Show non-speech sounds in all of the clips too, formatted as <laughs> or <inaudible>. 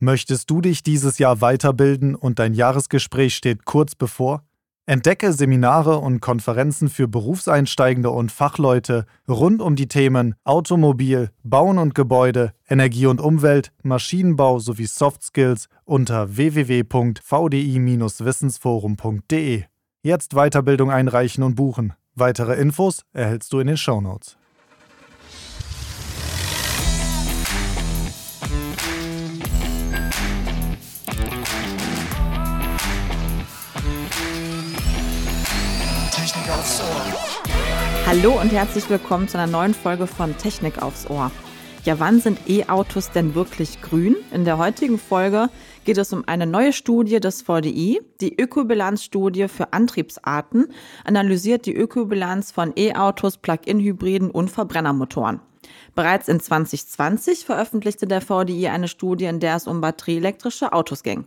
Möchtest du dich dieses Jahr weiterbilden und dein Jahresgespräch steht kurz bevor? Entdecke Seminare und Konferenzen für Berufseinsteigende und Fachleute rund um die Themen Automobil, Bauen und Gebäude, Energie und Umwelt, Maschinenbau sowie Soft Skills unter www.vdi-wissensforum.de. Jetzt Weiterbildung einreichen und buchen. Weitere Infos erhältst du in den Shownotes. Hallo und herzlich willkommen zu einer neuen Folge von Technik aufs Ohr. Ja, wann sind E-Autos denn wirklich grün? In der heutigen Folge geht es um eine neue Studie des VDI. Die Ökobilanzstudie für Antriebsarten analysiert die Ökobilanz von E-Autos, Plug-in-Hybriden und Verbrennermotoren. Bereits in 2020 veröffentlichte der VDI eine Studie, in der es um batterieelektrische Autos ging.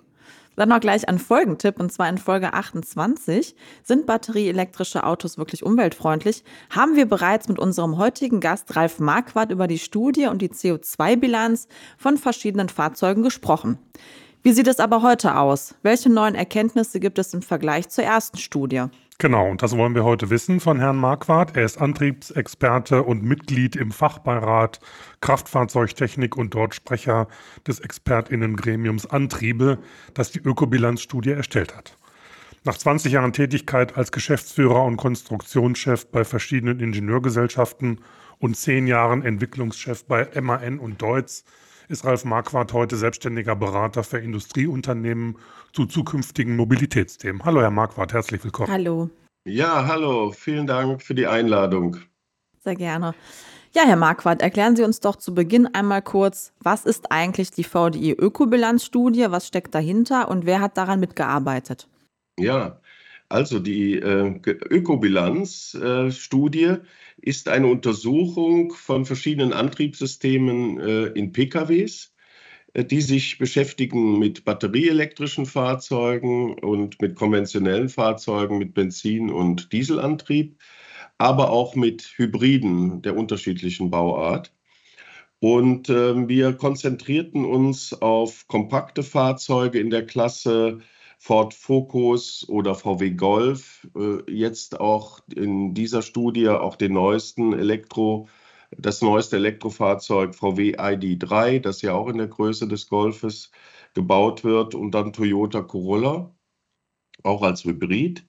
Dann noch gleich ein Folgentipp, und zwar in Folge 28. Sind batterieelektrische Autos wirklich umweltfreundlich? Haben wir bereits mit unserem heutigen Gast Ralf Marquardt über die Studie und die CO2-Bilanz von verschiedenen Fahrzeugen gesprochen. Wie sieht es aber heute aus? Welche neuen Erkenntnisse gibt es im Vergleich zur ersten Studie? Genau, und das wollen wir heute wissen von Herrn Marquardt. Er ist Antriebsexperte und Mitglied im Fachbeirat Kraftfahrzeugtechnik und dort Sprecher des Expertinnengremiums Antriebe, das die Ökobilanzstudie erstellt hat. Nach 20 Jahren Tätigkeit als Geschäftsführer und Konstruktionschef bei verschiedenen Ingenieurgesellschaften und 10 Jahren Entwicklungschef bei MAN und Deutz ist Ralf Marquardt heute selbstständiger Berater für Industrieunternehmen zu zukünftigen Mobilitätsthemen. Hallo, Herr Marquardt, herzlich willkommen. Hallo. Ja, hallo, vielen Dank für die Einladung. Sehr gerne. Ja, Herr Marquardt, erklären Sie uns doch zu Beginn einmal kurz, was ist eigentlich die VDI Ökobilanzstudie, was steckt dahinter und wer hat daran mitgearbeitet? Ja, also die äh, Ökobilanzstudie äh, ist eine Untersuchung von verschiedenen Antriebssystemen äh, in PKWs, äh, die sich beschäftigen mit batterieelektrischen Fahrzeugen und mit konventionellen Fahrzeugen mit Benzin- und Dieselantrieb, aber auch mit Hybriden der unterschiedlichen Bauart. Und äh, wir konzentrierten uns auf kompakte Fahrzeuge in der Klasse Ford Focus oder VW Golf, äh, jetzt auch in dieser Studie auch den neuesten Elektro, das neueste Elektrofahrzeug VW ID3, das ja auch in der Größe des Golfes gebaut wird und dann Toyota Corolla, auch als Hybrid.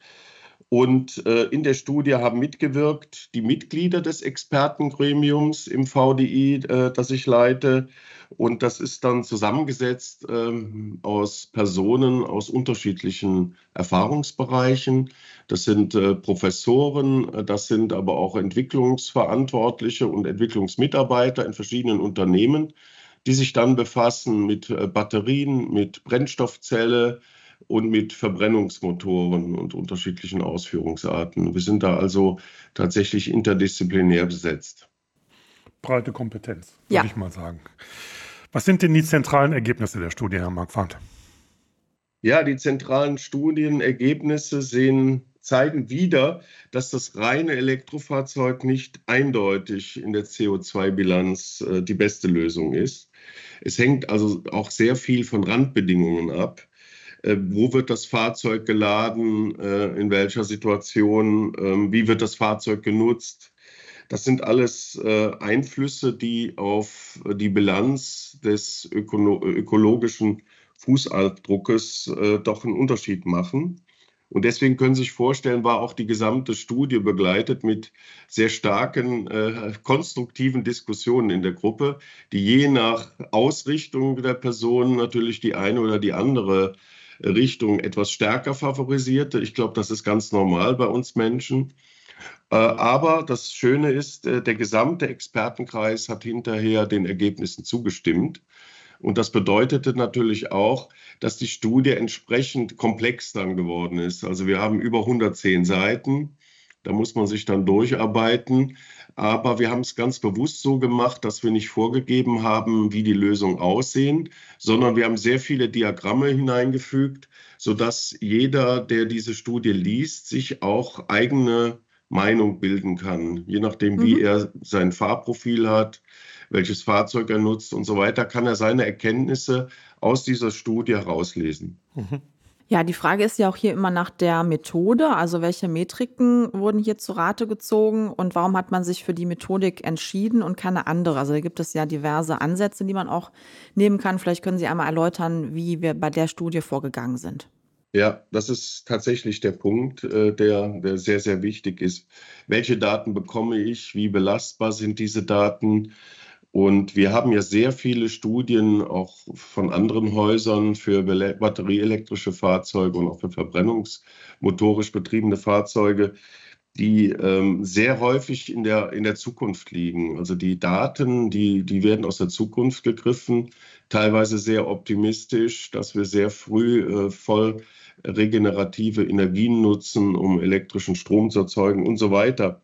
Und äh, in der Studie haben mitgewirkt die Mitglieder des Expertengremiums im VDI, äh, das ich leite. Und das ist dann zusammengesetzt ähm, aus Personen aus unterschiedlichen Erfahrungsbereichen. Das sind äh, Professoren, das sind aber auch Entwicklungsverantwortliche und Entwicklungsmitarbeiter in verschiedenen Unternehmen, die sich dann befassen mit äh, Batterien, mit Brennstoffzelle, und mit Verbrennungsmotoren und unterschiedlichen Ausführungsarten. Wir sind da also tatsächlich interdisziplinär besetzt. Breite Kompetenz, würde ja. ich mal sagen. Was sind denn die zentralen Ergebnisse der Studie, Herr Marquardt? Ja, die zentralen Studienergebnisse sehen, zeigen wieder, dass das reine Elektrofahrzeug nicht eindeutig in der CO2-Bilanz äh, die beste Lösung ist. Es hängt also auch sehr viel von Randbedingungen ab. Äh, wo wird das Fahrzeug geladen, äh, in welcher Situation, äh, wie wird das Fahrzeug genutzt. Das sind alles äh, Einflüsse, die auf die Bilanz des öko ökologischen Fußabdruckes doch einen Unterschied machen. Und deswegen können Sie sich vorstellen, war auch die gesamte Studie begleitet mit sehr starken äh, konstruktiven Diskussionen in der Gruppe, die je nach Ausrichtung der Person natürlich die eine oder die andere Richtung etwas stärker favorisierte. Ich glaube, das ist ganz normal bei uns Menschen. Äh, aber das Schöne ist, äh, der gesamte Expertenkreis hat hinterher den Ergebnissen zugestimmt. Und das bedeutete natürlich auch, dass die Studie entsprechend komplex dann geworden ist. Also wir haben über 110 Seiten. Da muss man sich dann durcharbeiten. Aber wir haben es ganz bewusst so gemacht, dass wir nicht vorgegeben haben, wie die Lösungen aussehen, sondern wir haben sehr viele Diagramme hineingefügt, sodass jeder, der diese Studie liest, sich auch eigene Meinung bilden kann, je nachdem, wie mhm. er sein Fahrprofil hat, welches Fahrzeug er nutzt und so weiter, kann er seine Erkenntnisse aus dieser Studie herauslesen. Mhm. Ja, die Frage ist ja auch hier immer nach der Methode. Also welche Metriken wurden hier zu Rate gezogen und warum hat man sich für die Methodik entschieden und keine andere? Also da gibt es ja diverse Ansätze, die man auch nehmen kann. Vielleicht können Sie einmal erläutern, wie wir bei der Studie vorgegangen sind. Ja, das ist tatsächlich der Punkt, äh, der, der sehr, sehr wichtig ist. Welche Daten bekomme ich? Wie belastbar sind diese Daten? Und wir haben ja sehr viele Studien auch von anderen Häusern für batterieelektrische Fahrzeuge und auch für verbrennungsmotorisch betriebene Fahrzeuge, die ähm, sehr häufig in der, in der Zukunft liegen. Also die Daten, die, die werden aus der Zukunft gegriffen, teilweise sehr optimistisch, dass wir sehr früh äh, voll regenerative Energien nutzen, um elektrischen Strom zu erzeugen und so weiter.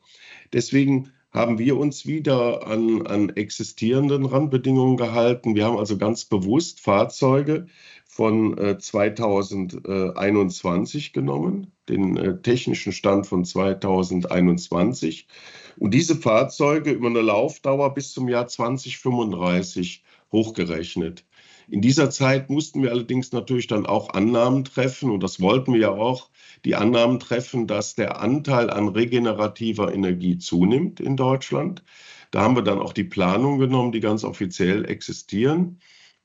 Deswegen haben wir uns wieder an, an existierenden Randbedingungen gehalten. Wir haben also ganz bewusst Fahrzeuge von äh, 2021 genommen, den äh, technischen Stand von 2021. Und diese Fahrzeuge über eine Laufdauer bis zum Jahr 2035 hochgerechnet. In dieser Zeit mussten wir allerdings natürlich dann auch Annahmen treffen, und das wollten wir ja auch, die Annahmen treffen, dass der Anteil an regenerativer Energie zunimmt in Deutschland. Da haben wir dann auch die Planung genommen, die ganz offiziell existieren,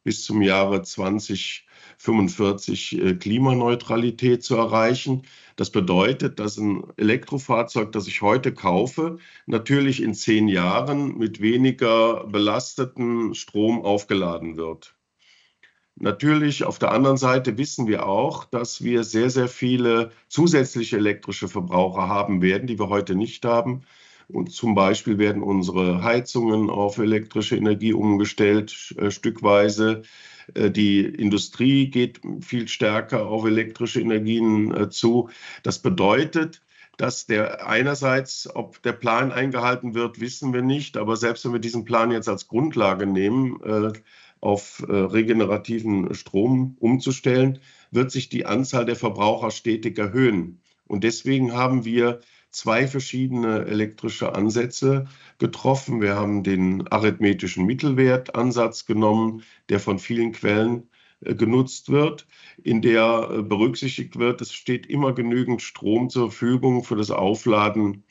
bis zum Jahre 2045 äh, Klimaneutralität zu erreichen. Das bedeutet, dass ein Elektrofahrzeug, das ich heute kaufe, natürlich in zehn Jahren mit weniger belasteten Strom aufgeladen wird. Natürlich, auf der anderen Seite wissen wir auch, dass wir sehr, sehr viele zusätzliche elektrische Verbraucher haben werden, die wir heute nicht haben. Und zum Beispiel werden unsere Heizungen auf elektrische Energie umgestellt, äh, stückweise. Äh, die Industrie geht viel stärker auf elektrische Energien äh, zu. Das bedeutet, dass der einerseits, ob der Plan eingehalten wird, wissen wir nicht. Aber selbst wenn wir diesen Plan jetzt als Grundlage nehmen, auf äh, regenerativen Strom umzustellen, wird sich die Anzahl der Verbraucher stetig erhöhen. Und deswegen haben wir zwei verschiedene elektrische Ansätze getroffen. Wir haben den arithmetischen Mittelwertansatz genommen, der von vielen Quellen äh, genutzt wird, in der äh, berücksichtigt wird, es steht immer genügend Strom zur Verfügung für das Aufladen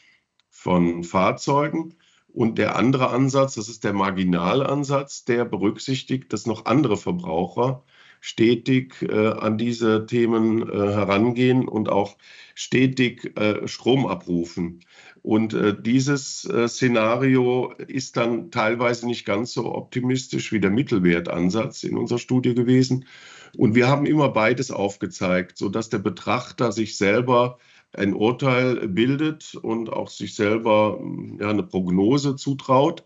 von Fahrzeugen. Und der andere Ansatz, das ist der Marginalansatz, der berücksichtigt, dass noch andere Verbraucher stetig äh, an diese Themen äh, herangehen und auch stetig äh, Strom abrufen. Und äh, dieses äh, Szenario ist dann teilweise nicht ganz so optimistisch wie der Mittelwertansatz in unserer Studie gewesen. Und wir haben immer beides aufgezeigt, sodass der Betrachter sich selber ein Urteil bildet und auch sich selber ja, eine Prognose zutraut.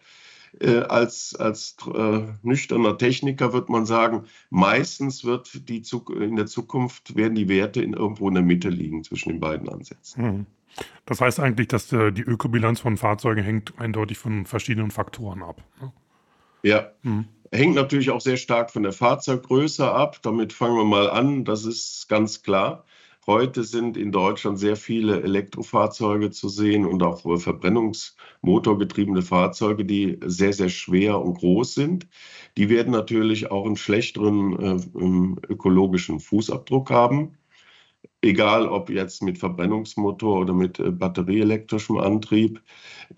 Äh, als als äh, nüchterner Techniker wird man sagen, meistens wird die in der Zukunft werden die Werte in irgendwo in der Mitte liegen zwischen den beiden Ansätzen. Mhm. Das heißt eigentlich, dass äh, die Ökobilanz von Fahrzeugen hängt eindeutig von verschiedenen Faktoren ab. Ne? Ja. Mhm. Hängt natürlich auch sehr stark von der Fahrzeuggröße ab. Damit fangen wir mal an. Das ist ganz klar. Heute sind in Deutschland sehr viele Elektrofahrzeuge zu sehen und auch verbrennungsmotorgetriebene Fahrzeuge, die sehr, sehr schwer und groß sind. Die werden natürlich auch einen schlechteren äh, ökologischen Fußabdruck haben. Egal ob jetzt mit Verbrennungsmotor oder mit äh, batterieelektrischem Antrieb.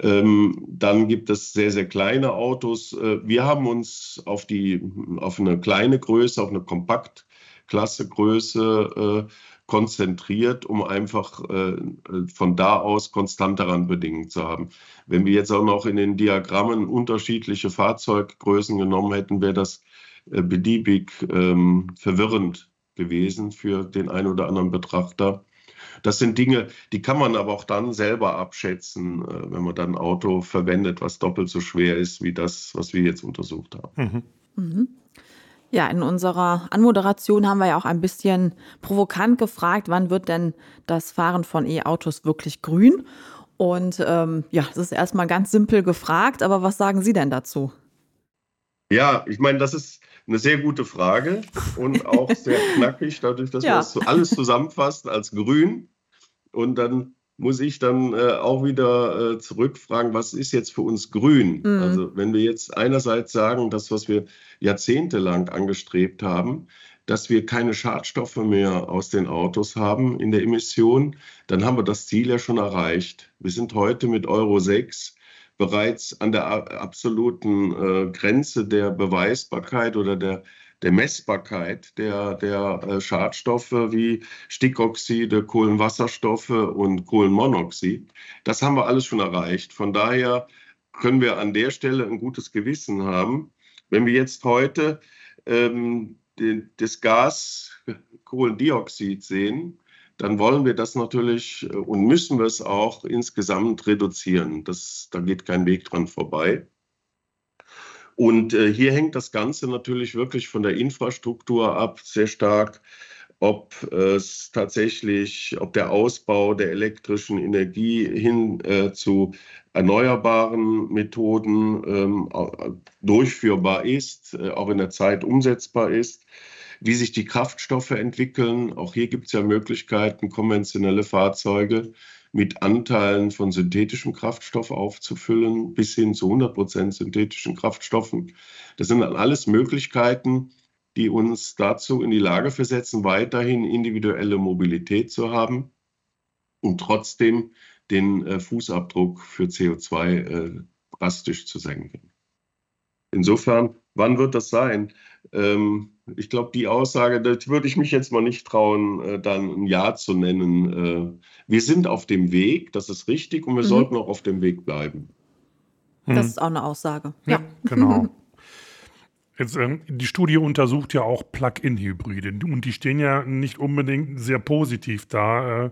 Ähm, dann gibt es sehr, sehr kleine Autos. Äh, wir haben uns auf, die, auf eine kleine Größe, auf eine Kompaktklasse-Größe äh, konzentriert, um einfach äh, von da aus konstante Randbedingungen zu haben. Wenn wir jetzt auch noch in den Diagrammen unterschiedliche Fahrzeuggrößen genommen hätten, wäre das äh, beliebig ähm, verwirrend gewesen für den einen oder anderen Betrachter. Das sind Dinge, die kann man aber auch dann selber abschätzen, äh, wenn man dann ein Auto verwendet, was doppelt so schwer ist wie das, was wir jetzt untersucht haben. Mhm. Mhm. Ja, in unserer Anmoderation haben wir ja auch ein bisschen provokant gefragt, wann wird denn das Fahren von E-Autos wirklich grün? Und ähm, ja, das ist erstmal ganz simpel gefragt, aber was sagen Sie denn dazu? Ja, ich meine, das ist eine sehr gute Frage und auch sehr <laughs> knackig, dadurch, dass ja. man das alles zusammenfasst als grün. Und dann muss ich dann äh, auch wieder äh, zurückfragen, was ist jetzt für uns grün? Mhm. Also wenn wir jetzt einerseits sagen, das, was wir jahrzehntelang angestrebt haben, dass wir keine Schadstoffe mehr aus den Autos haben in der Emission, dann haben wir das Ziel ja schon erreicht. Wir sind heute mit Euro 6 bereits an der absoluten äh, Grenze der Beweisbarkeit oder der, der Messbarkeit der, der äh, Schadstoffe wie Stickoxide, Kohlenwasserstoffe und Kohlenmonoxid. Das haben wir alles schon erreicht. Von daher können wir an der Stelle ein gutes Gewissen haben. Wenn wir jetzt heute ähm, den, das Gas Kohlendioxid sehen, dann wollen wir das natürlich äh, und müssen wir es auch insgesamt reduzieren. Das, da geht kein Weg dran vorbei. Und äh, hier hängt das Ganze natürlich wirklich von der Infrastruktur ab, sehr stark, ob es tatsächlich, ob der Ausbau der elektrischen Energie hin äh, zu erneuerbaren Methoden ähm, durchführbar ist, äh, auch in der Zeit umsetzbar ist wie sich die Kraftstoffe entwickeln. Auch hier gibt es ja Möglichkeiten, konventionelle Fahrzeuge mit Anteilen von synthetischem Kraftstoff aufzufüllen, bis hin zu 100 Prozent synthetischen Kraftstoffen. Das sind dann alles Möglichkeiten, die uns dazu in die Lage versetzen, weiterhin individuelle Mobilität zu haben und trotzdem den äh, Fußabdruck für CO2 äh, drastisch zu senken. Insofern, wann wird das sein? Ähm, ich glaube, die Aussage, das würde ich mich jetzt mal nicht trauen, äh, dann ein Ja zu nennen. Äh, wir sind auf dem Weg, das ist richtig, und wir mhm. sollten auch auf dem Weg bleiben. Das hm. ist auch eine Aussage. Ja, ja. genau. <laughs> Jetzt, ähm, die Studie untersucht ja auch Plug-in-Hybride und die stehen ja nicht unbedingt sehr positiv da. Äh,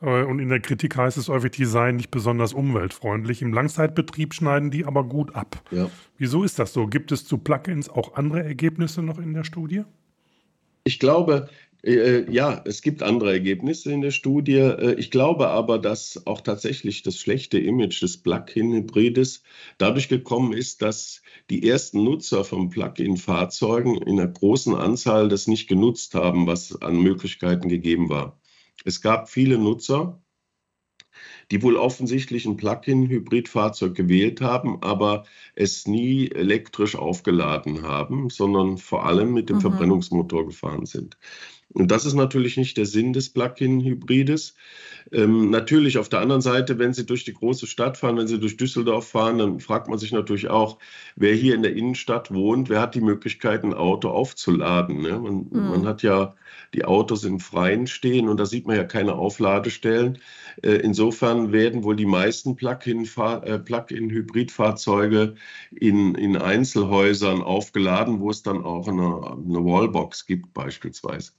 und in der Kritik heißt es häufig, die seien nicht besonders umweltfreundlich. Im Langzeitbetrieb schneiden die aber gut ab. Ja. Wieso ist das so? Gibt es zu Plugins auch andere Ergebnisse noch in der Studie? Ich glaube, äh, ja, es gibt andere Ergebnisse in der Studie. Äh, ich glaube aber, dass auch tatsächlich das schlechte Image des Plug-in-Hybrides dadurch gekommen ist, dass die ersten Nutzer von Plug-in-Fahrzeugen in einer großen Anzahl das nicht genutzt haben, was an Möglichkeiten gegeben war. Es gab viele Nutzer, die wohl offensichtlich ein Plug-in-Hybridfahrzeug gewählt haben, aber es nie elektrisch aufgeladen haben, sondern vor allem mit dem mhm. Verbrennungsmotor gefahren sind. Und das ist natürlich nicht der Sinn des Plug-in-Hybrides. Ähm, natürlich auf der anderen Seite, wenn Sie durch die große Stadt fahren, wenn Sie durch Düsseldorf fahren, dann fragt man sich natürlich auch, wer hier in der Innenstadt wohnt, wer hat die Möglichkeit, ein Auto aufzuladen. Ne? Man, mhm. man, hat ja die Autos im Freien stehen und da sieht man ja keine Aufladestellen. Äh, insofern werden wohl die meisten äh, Plug-in-Hybridfahrzeuge in, in Einzelhäusern aufgeladen, wo es dann auch eine, eine Wallbox gibt beispielsweise.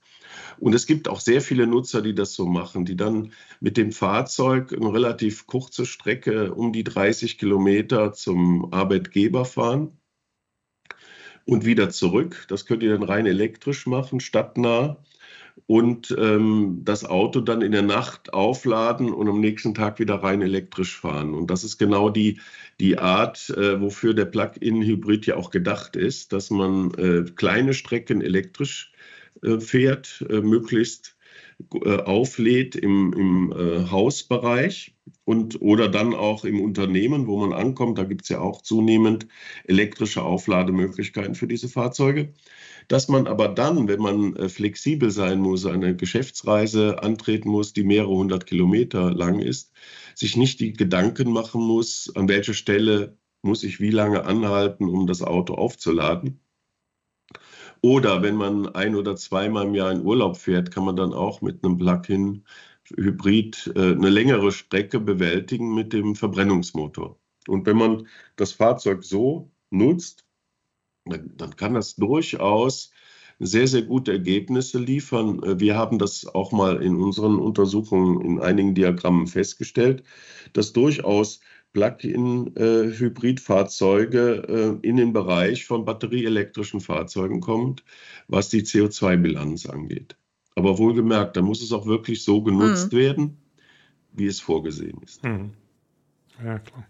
Und es gibt auch sehr viele Nutzer, die das so machen, die dann mit dem Fahrzeug eine relativ kurze Strecke um die 30 Kilometer zum Arbeitgeber fahren und wieder zurück. Das könnt ihr dann rein elektrisch machen, stadtnah. Und ähm, das Auto dann in der Nacht aufladen und am nächsten Tag wieder rein elektrisch fahren. Und das ist genau die, die Art, äh, wofür der Plug-in-Hybrid ja auch gedacht ist, dass man äh, kleine Strecken elektrisch äh, fährt, äh, möglichst äh, auflädt im, im Hausbereich und oder dann auch im Unternehmen, wo man ankommt. Da gibt es ja auch zunehmend elektrische Auflademöglichkeiten für diese Fahrzeuge. Dass man aber dann, wenn man flexibel sein muss, eine Geschäftsreise antreten muss, die mehrere hundert Kilometer lang ist, sich nicht die Gedanken machen muss, an welcher Stelle muss ich wie lange anhalten, um das Auto aufzuladen, oder wenn man ein oder zweimal im Jahr in Urlaub fährt, kann man dann auch mit einem Plug-in Hybrid äh, eine längere Strecke bewältigen mit dem Verbrennungsmotor. Und wenn man das Fahrzeug so nutzt, dann, kann das durchaus sehr, sehr gute Ergebnisse liefern. Äh, wir haben das auch mal in unseren Untersuchungen in einigen Diagrammen festgestellt, dass durchaus Plug-in-Hybridfahrzeuge äh, in den Bereich von batterieelektrischen Fahrzeugen kommt, was die CO2-Bilanz angeht. Aber wohlgemerkt, da muss es auch wirklich so genutzt mhm. werden, wie es vorgesehen ist. Mhm. Ja, klar.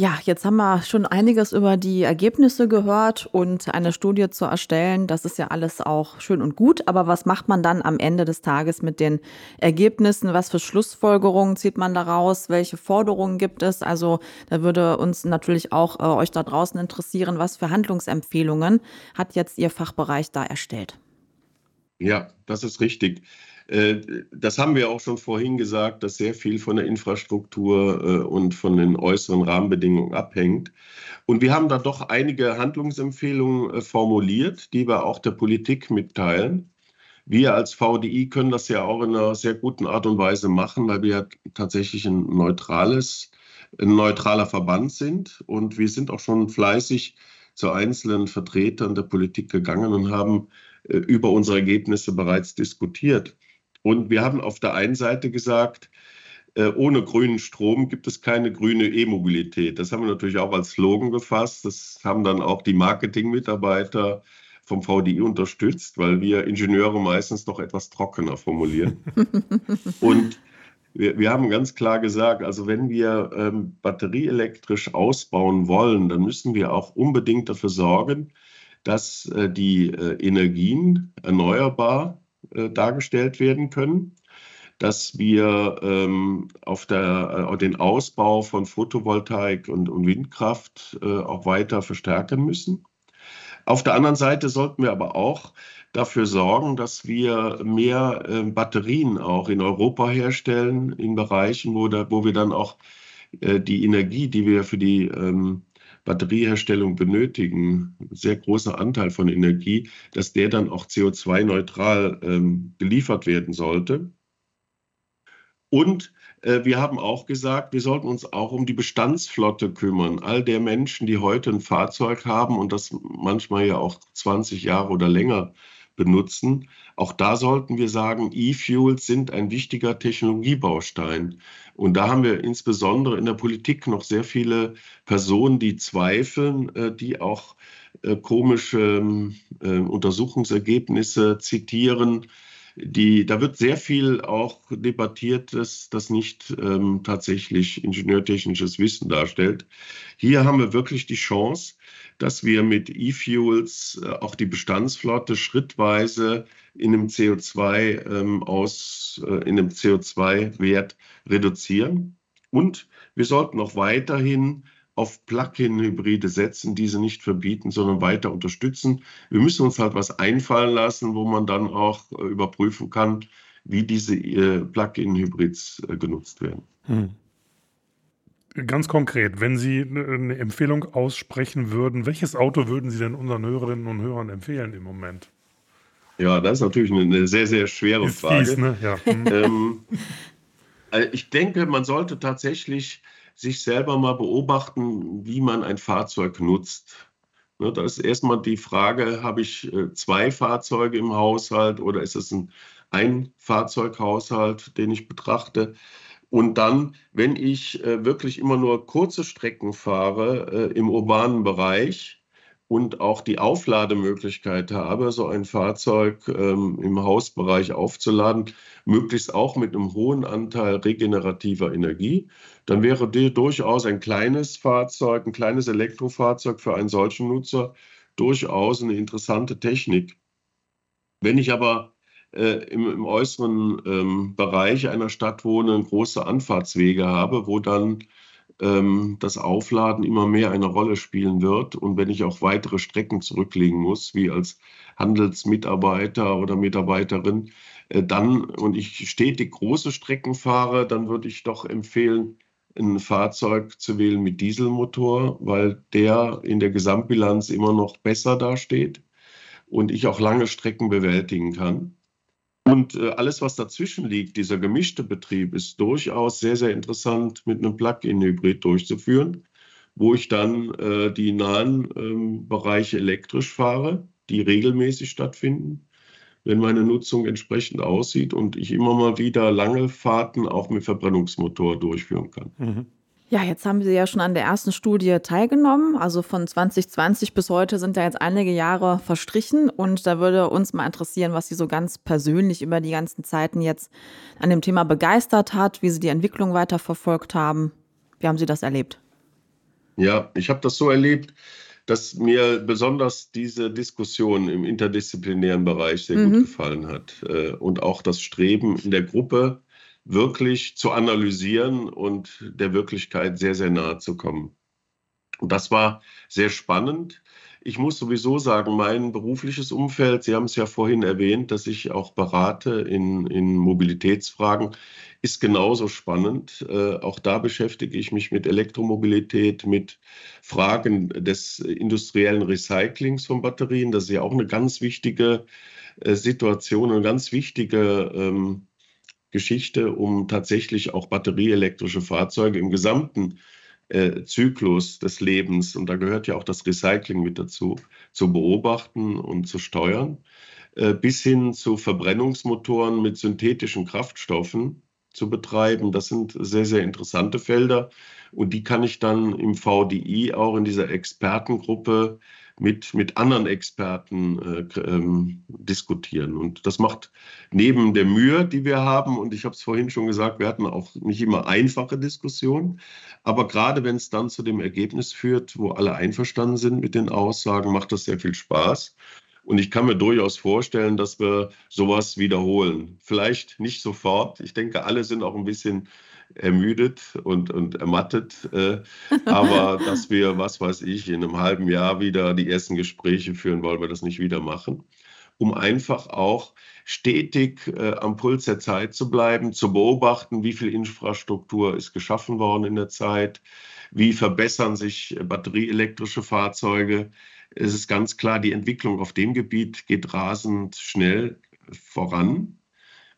Ja, jetzt haben wir schon einiges über die Ergebnisse gehört und eine Studie zu erstellen. Das ist ja alles auch schön und gut. Aber was macht man dann am Ende des Tages mit den Ergebnissen? Was für Schlussfolgerungen zieht man daraus? Welche Forderungen gibt es? Also da würde uns natürlich auch äh, euch da draußen interessieren, was für Handlungsempfehlungen hat jetzt Ihr Fachbereich da erstellt? Ja, das ist richtig. Äh, das haben wir auch schon vorhin gesagt, dass sehr viel von der Infrastruktur äh, und von den äußeren Rahmenbedingungen abhängt. Und wir haben da doch einige Handlungsempfehlungen äh, formuliert, die wir auch der Politik mitteilen. Wir als VDI können das ja auch in einer sehr guten Art und Weise machen, weil wir tatsächlich ein neutrales, ein neutraler Verband sind. Und wir sind auch schon fleißig zu einzelnen Vertretern der Politik gegangen und haben über unsere Ergebnisse bereits diskutiert. Und wir haben auf der einen Seite gesagt, äh, ohne grünen Strom gibt es keine grüne E-Mobilität. Das haben wir natürlich auch als Slogan gefasst. Das haben dann auch die Marketingmitarbeiter vom VDI unterstützt, weil wir Ingenieure meistens noch etwas trockener formulieren. <laughs> Und wir, wir, haben ganz klar gesagt, also wenn wir ähm, batterieelektrisch ausbauen wollen, dann müssen wir auch unbedingt dafür sorgen, dass äh, die äh, Energien erneuerbar äh, dargestellt werden können, dass wir ähm, auf der, äh, den Ausbau von Photovoltaik und, und Windkraft äh, auch weiter verstärken müssen. Auf der anderen Seite sollten wir aber auch dafür sorgen, dass wir mehr äh, Batterien auch in Europa herstellen, in Bereichen, wo, da, wo wir dann auch äh, die Energie, die wir für die ähm, Batterieherstellung benötigen, sehr großer Anteil von Energie, dass der dann auch CO2-neutral ähm, geliefert werden sollte. Und äh, wir haben auch gesagt, wir sollten uns auch um die Bestandsflotte kümmern. All der Menschen, die heute ein Fahrzeug haben und das manchmal ja auch 20 Jahre oder länger benutzen. Auch da sollten wir sagen, E-Fuels sind ein wichtiger Technologiebaustein. Und da haben wir insbesondere in der Politik noch sehr viele Personen, die zweifeln, äh, die auch äh, komische äh, Untersuchungsergebnisse zitieren. Die, da wird sehr viel auch debattiert, dass das nicht ähm, tatsächlich ingenieurtechnisches Wissen darstellt. Hier haben wir wirklich die Chance, dass wir mit E-Fuels äh, auch die Bestandsflotte schrittweise in einem CO2 ähm, aus, äh, in einem CO2-Wert reduzieren. Und wir sollten auch weiterhin auf Plug-in-Hybride setzen, diese nicht verbieten, sondern weiter unterstützen. Wir müssen uns halt was einfallen lassen, wo man dann auch äh, überprüfen kann, wie diese äh, Plug-in-Hybrids äh, genutzt werden. Hm. Ganz konkret, wenn Sie eine Empfehlung aussprechen würden, welches Auto würden Sie denn unseren Hörerinnen und Hörern empfehlen im Moment? Ja, das ist natürlich eine sehr, sehr schwere ist Frage. Fies, ne? ja. Hm. ähm, äh, ich denke, man sollte tatsächlich sich selber mal beobachten, wie man ein Fahrzeug nutzt. Ne, da ist erstmal die Frage, habe ich äh, zwei Fahrzeuge im Haushalt oder ist es ein Ein-Fahrzeughaushalt, den ich betrachte? Und dann, wenn ich äh, wirklich immer nur kurze Strecken fahre äh, im urbanen Bereich und auch die Auflademöglichkeit habe, so ein Fahrzeug ähm, im Hausbereich aufzuladen, möglichst auch mit einem hohen Anteil regenerativer Energie, dann wäre durchaus ein kleines Fahrzeug, ein kleines Elektrofahrzeug für einen solchen Nutzer durchaus eine interessante Technik. Wenn ich aber äh, im, im, äußeren ähm, Bereich einer Stadt wohne, große Anfahrtswege habe, wo dann das Aufladen immer mehr eine Rolle spielen wird. Und wenn ich auch weitere Strecken zurücklegen muss, wie als Handelsmitarbeiter oder Mitarbeiterin, äh, dann und ich stetig große Strecken fahre, dann würde ich doch empfehlen, ein Fahrzeug zu wählen mit Dieselmotor, weil der in der Gesamtbilanz immer noch besser dasteht und ich auch lange Strecken bewältigen kann. Und äh, alles, was dazwischen liegt, dieser gemischte Betrieb, ist durchaus sehr, sehr interessant mit einem Plug-in-Hybrid durchzuführen, wo ich dann äh, die nahen ähm, Bereiche elektrisch fahre, die regelmäßig stattfinden, wenn meine Nutzung entsprechend aussieht und ich immer mal wieder lange Fahrten auch mit Verbrennungsmotor durchführen kann. Mhm. Ja, jetzt haben Sie ja schon an der ersten Studie teilgenommen. Also von 2020 bis heute sind ja jetzt einige Jahre verstrichen. Und da würde uns mal interessieren, was Sie so ganz persönlich über die ganzen Zeiten jetzt an dem Thema begeistert hat, wie Sie die Entwicklung weiterverfolgt haben. Wie haben Sie das erlebt? Ja, ich habe das so erlebt, dass mir besonders diese Diskussion im interdisziplinären Bereich sehr mhm. gut gefallen hat äh, und auch das Streben in der Gruppe wirklich zu analysieren und der Wirklichkeit sehr, sehr nahe zu kommen. Und das war sehr spannend. Ich muss sowieso sagen, mein berufliches Umfeld, Sie haben es ja vorhin erwähnt, dass ich auch berate in, in Mobilitätsfragen, ist genauso spannend. Äh, auch da beschäftige ich mich mit Elektromobilität, mit Fragen des industriellen Recyclings von Batterien. Das ist ja auch eine ganz wichtige äh, Situation, eine ganz wichtige ähm, Geschichte, um tatsächlich auch batterieelektrische Fahrzeuge im gesamten äh, Zyklus des Lebens, und da gehört ja auch das Recycling mit dazu, zu beobachten und zu steuern, äh, bis hin zu Verbrennungsmotoren mit synthetischen Kraftstoffen zu betreiben. Das sind sehr, sehr interessante Felder und die kann ich dann im VDI auch in dieser Expertengruppe mit, mit anderen Experten äh, ähm, diskutieren. Und das macht neben der Mühe, die wir haben, und ich habe es vorhin schon gesagt, wir hatten auch nicht immer einfache Diskussionen, aber gerade wenn es dann zu dem Ergebnis führt, wo alle einverstanden sind mit den Aussagen, macht das sehr viel Spaß. Und ich kann mir durchaus vorstellen, dass wir sowas wiederholen. Vielleicht nicht sofort. Ich denke, alle sind auch ein bisschen ermüdet und, und ermattet. Äh, aber <laughs> dass wir, was weiß ich, in einem halben Jahr wieder die ersten Gespräche führen, wollen wir das nicht wieder machen. Um einfach auch stetig äh, am Puls der Zeit zu bleiben, zu beobachten, wie viel Infrastruktur ist geschaffen worden in der Zeit, wie verbessern sich batterieelektrische Fahrzeuge. Es ist ganz klar, die Entwicklung auf dem Gebiet geht rasend schnell voran.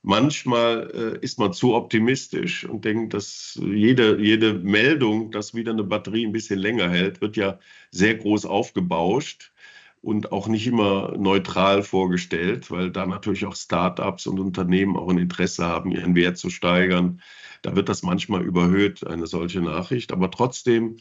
Manchmal äh, ist man zu optimistisch und denkt, dass jede, jede Meldung, dass wieder eine Batterie ein bisschen länger hält, wird ja sehr groß aufgebauscht und auch nicht immer neutral vorgestellt, weil da natürlich auch Startups und Unternehmen auch ein Interesse haben, ihren Wert zu steigern. Da wird das manchmal überhöht, eine solche Nachricht. Aber trotzdem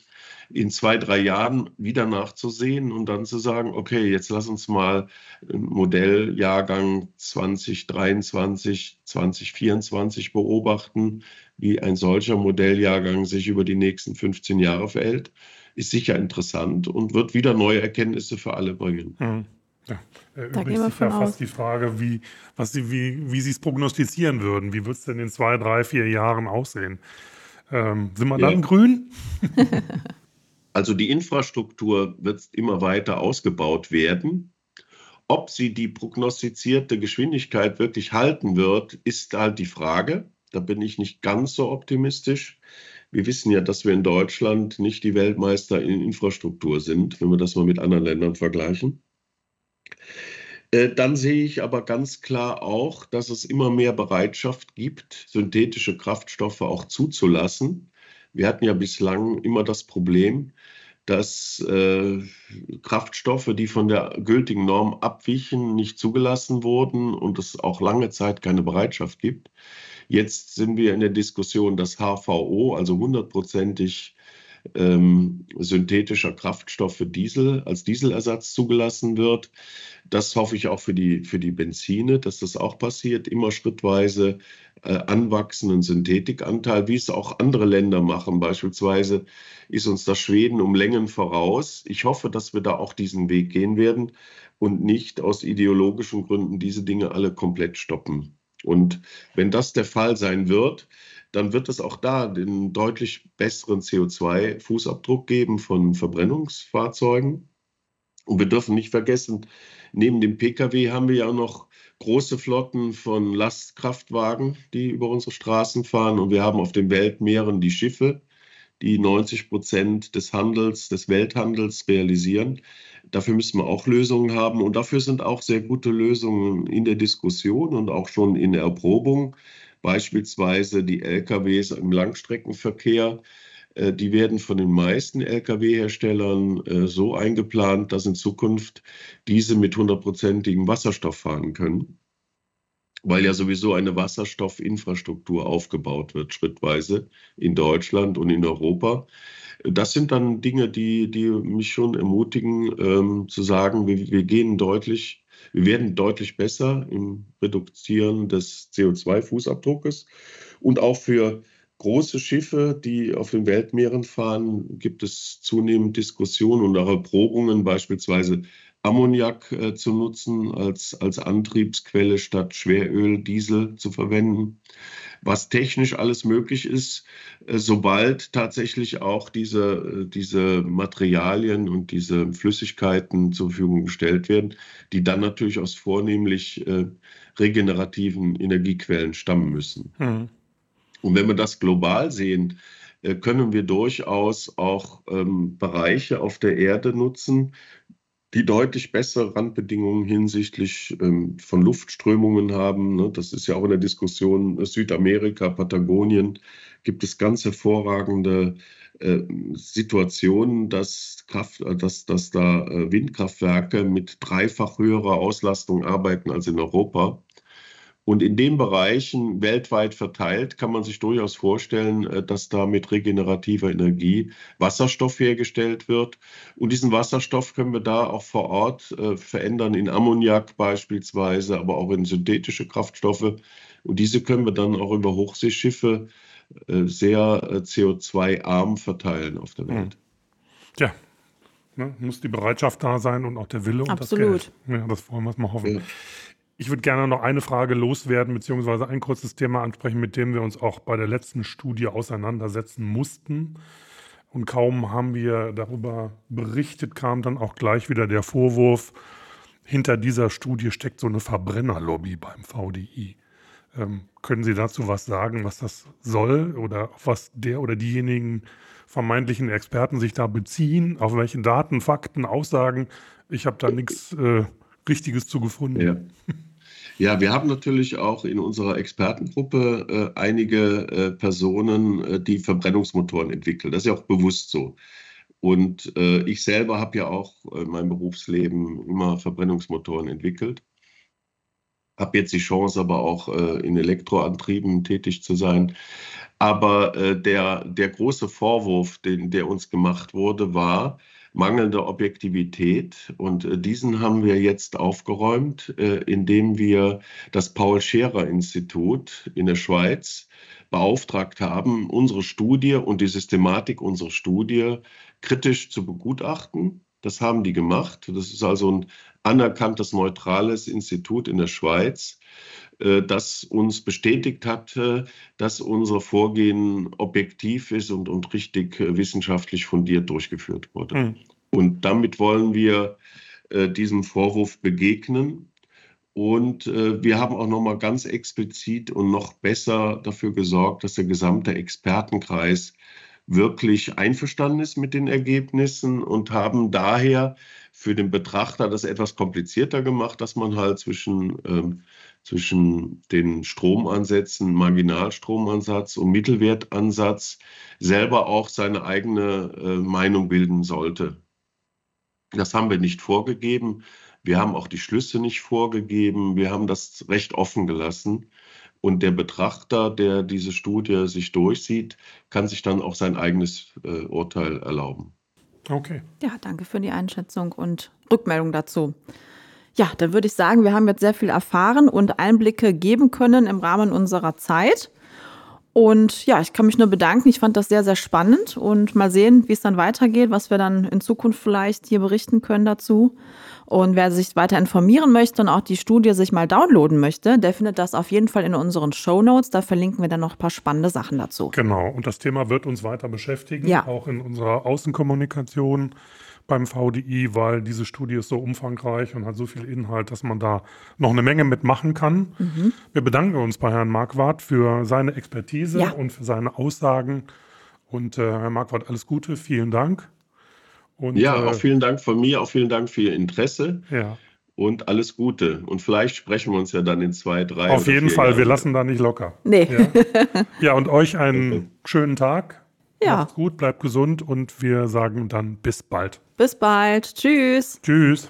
in zwei, drei Jahren wieder nachzusehen und dann zu sagen, okay, jetzt lass uns mal Modelljahrgang 2023, 2024 beobachten, wie ein solcher Modelljahrgang sich über die nächsten 15 Jahre verhält, ist sicher interessant und wird wieder neue Erkenntnisse für alle bringen. Mhm. Ja, erübrigt sich ja fast aus. die Frage, wie, was sie, wie, wie Sie es prognostizieren würden. Wie wird es denn in zwei, drei, vier Jahren aussehen? Ähm, sind wir ja. dann grün? <laughs> <laughs> Also die Infrastruktur wird immer weiter ausgebaut werden. Ob sie die prognostizierte Geschwindigkeit wirklich halten wird, ist halt die Frage. Da bin ich nicht ganz so optimistisch. Wir wissen ja, dass wir in Deutschland nicht die Weltmeister in Infrastruktur sind, wenn wir das mal mit anderen Ländern vergleichen. Äh, dann sehe ich aber ganz klar auch, dass es immer mehr Bereitschaft gibt, synthetische Kraftstoffe auch zuzulassen. Wir hatten ja bislang immer das Problem, dass äh, Kraftstoffe, die von der gültigen Norm abwichen, nicht zugelassen wurden und es auch lange Zeit keine Bereitschaft gibt. Jetzt sind wir in der Diskussion, dass HVO, also hundertprozentig ähm, synthetischer Kraftstoff Diesel als Dieselersatz zugelassen wird. Das hoffe ich auch für die, für die Benzine, dass das auch passiert, immer schrittweise äh, anwachsenden Synthetikanteil, wie es auch andere Länder machen. Beispielsweise ist uns das Schweden um Längen voraus. Ich hoffe, dass wir da auch diesen Weg gehen werden und nicht aus ideologischen Gründen diese Dinge alle komplett stoppen. Und wenn das der Fall sein wird, dann wird es auch da den deutlich besseren CO2-Fußabdruck geben von Verbrennungsfahrzeugen. Und wir dürfen nicht vergessen, neben dem Pkw haben wir ja noch große Flotten von Lastkraftwagen, die über unsere Straßen fahren. Und wir haben auf den Weltmeeren die Schiffe, die 90 Prozent des Handels, des Welthandels realisieren. Dafür müssen wir auch Lösungen haben. Und dafür sind auch sehr gute Lösungen in der Diskussion und auch schon in der Erprobung. Beispielsweise die LKWs im Langstreckenverkehr. Äh, die werden von den meisten Lkw-Herstellern äh, so eingeplant, dass in Zukunft diese mit hundertprozentigem Wasserstoff fahren können, weil ja sowieso eine Wasserstoffinfrastruktur aufgebaut wird, schrittweise in Deutschland und in Europa. Das sind dann Dinge, die, die mich schon ermutigen, ähm, zu sagen, wir, wir gehen deutlich wir werden deutlich besser im Reduzieren des CO2-Fußabdruckes und auch für große Schiffe, die auf den Weltmeeren fahren, gibt es zunehmend Diskussionen und auch Erprobungen, beispielsweise Ammoniak äh, zu nutzen als, als Antriebsquelle statt Schweröl, Diesel zu verwenden. Was technisch alles möglich ist, äh, sobald tatsächlich auch diese, äh, diese Materialien und diese Flüssigkeiten zur Verfügung gestellt werden, die dann natürlich aus vornehmlich äh, regenerativen Energiequellen stammen müssen. Mhm. Und wenn wir das global sehen, äh, können wir durchaus auch ähm, Bereiche auf der Erde nutzen, die deutlich bessere Randbedingungen hinsichtlich ähm, von Luftströmungen haben. Ne? Das ist ja auch in der Diskussion äh, Südamerika, Patagonien, gibt es ganz hervorragende äh, Situationen, dass, Kraft, äh, dass, dass da äh, Windkraftwerke mit dreifach höherer Auslastung arbeiten als in Europa. Und in den Bereichen weltweit verteilt kann man sich durchaus vorstellen, äh, dass da mit regenerativer Energie Wasserstoff hergestellt wird. Und diesen Wasserstoff können wir da auch vor Ort äh, verändern in Ammoniak beispielsweise, aber auch in synthetische Kraftstoffe. Und diese können wir dann auch über Hochseeschiffe äh, sehr CO2-arm verteilen auf der Welt. Ja, ne, muss die Bereitschaft da sein und auch der Wille und Absolut. das Geld. Ja, das wollen wir mal hoffen. Ja. Ich würde gerne noch eine Frage loswerden, beziehungsweise ein kurzes Thema ansprechen, mit dem wir uns auch bei der letzten Studie auseinandersetzen mussten. Und kaum haben wir darüber berichtet, kam dann auch gleich wieder der Vorwurf, hinter dieser Studie steckt so eine Verbrennerlobby beim VDI. Ähm, können Sie dazu was sagen, was das soll oder auf was der oder diejenigen vermeintlichen Experten sich da beziehen, auf welche Daten, Fakten, Aussagen? Ich habe da nichts äh, Richtiges zu gefunden. Ja. Ja, wir haben natürlich auch in unserer Expertengruppe äh, einige äh, Personen, äh, die Verbrennungsmotoren entwickeln. Das ist ja auch bewusst so. Und äh, ich selber habe ja auch in meinem Berufsleben immer Verbrennungsmotoren entwickelt. Habe jetzt die Chance, aber auch äh, in Elektroantrieben tätig zu sein. Aber äh, der, der große Vorwurf, den, der uns gemacht wurde, war, mangelnde Objektivität. Und äh, diesen haben wir jetzt aufgeräumt, äh, indem wir das Paul Scherer Institut in der Schweiz beauftragt haben, unsere Studie und die Systematik unserer Studie kritisch zu begutachten. Das haben die gemacht. Das ist also ein anerkanntes, neutrales Institut in der Schweiz. Äh, das uns bestätigt hat, dass unser Vorgehen objektiv ist und, und richtig äh, wissenschaftlich fundiert durchgeführt wurde. Mhm. Und damit wollen wir äh, diesem Vorwurf begegnen. Und äh, wir haben auch nochmal ganz explizit und noch besser dafür gesorgt, dass der gesamte Expertenkreis wirklich einverstanden ist mit den Ergebnissen und haben daher für den Betrachter das etwas komplizierter gemacht, dass man halt zwischen ähm, zwischen den Stromansätzen, Marginalstromansatz und Mittelwertansatz selber auch seine eigene äh, Meinung bilden sollte. Das haben wir nicht vorgegeben. Wir haben auch die Schlüsse nicht vorgegeben. Wir haben das recht offen gelassen. Und der Betrachter, der diese Studie sich durchsieht, kann sich dann auch sein eigenes äh, Urteil erlauben. Okay. Ja, danke für die Einschätzung und Rückmeldung dazu. Ja, da würde ich sagen, wir haben jetzt sehr viel erfahren und Einblicke geben können im Rahmen unserer Zeit. Und ja, ich kann mich nur bedanken. Ich fand das sehr, sehr spannend und mal sehen, wie es dann weitergeht, was wir dann in Zukunft vielleicht hier berichten können dazu. Und wer sich weiter informieren möchte und auch die Studie sich mal downloaden möchte, der findet das auf jeden Fall in unseren Show Notes. Da verlinken wir dann noch ein paar spannende Sachen dazu. Genau. Und das Thema wird uns weiter beschäftigen, ja. auch in unserer Außenkommunikation beim VDI, weil diese Studie ist so umfangreich und hat so viel Inhalt, dass man da noch eine Menge mitmachen kann. Mhm. Wir bedanken uns bei Herrn Marquardt für seine Expertise ja. und für seine Aussagen. Und äh, Herr Marquardt, alles Gute, vielen Dank. Und, ja, äh, auch vielen Dank von mir, auch vielen Dank für Ihr Interesse. Ja. Und alles Gute. Und vielleicht sprechen wir uns ja dann in zwei, drei. Auf jeden Fall, Jahren. wir lassen da nicht locker. Nee. Ja, ja und euch einen schönen Tag. Ja. Macht's gut, bleibt gesund und wir sagen dann bis bald. Bis bald. Tschüss. Tschüss.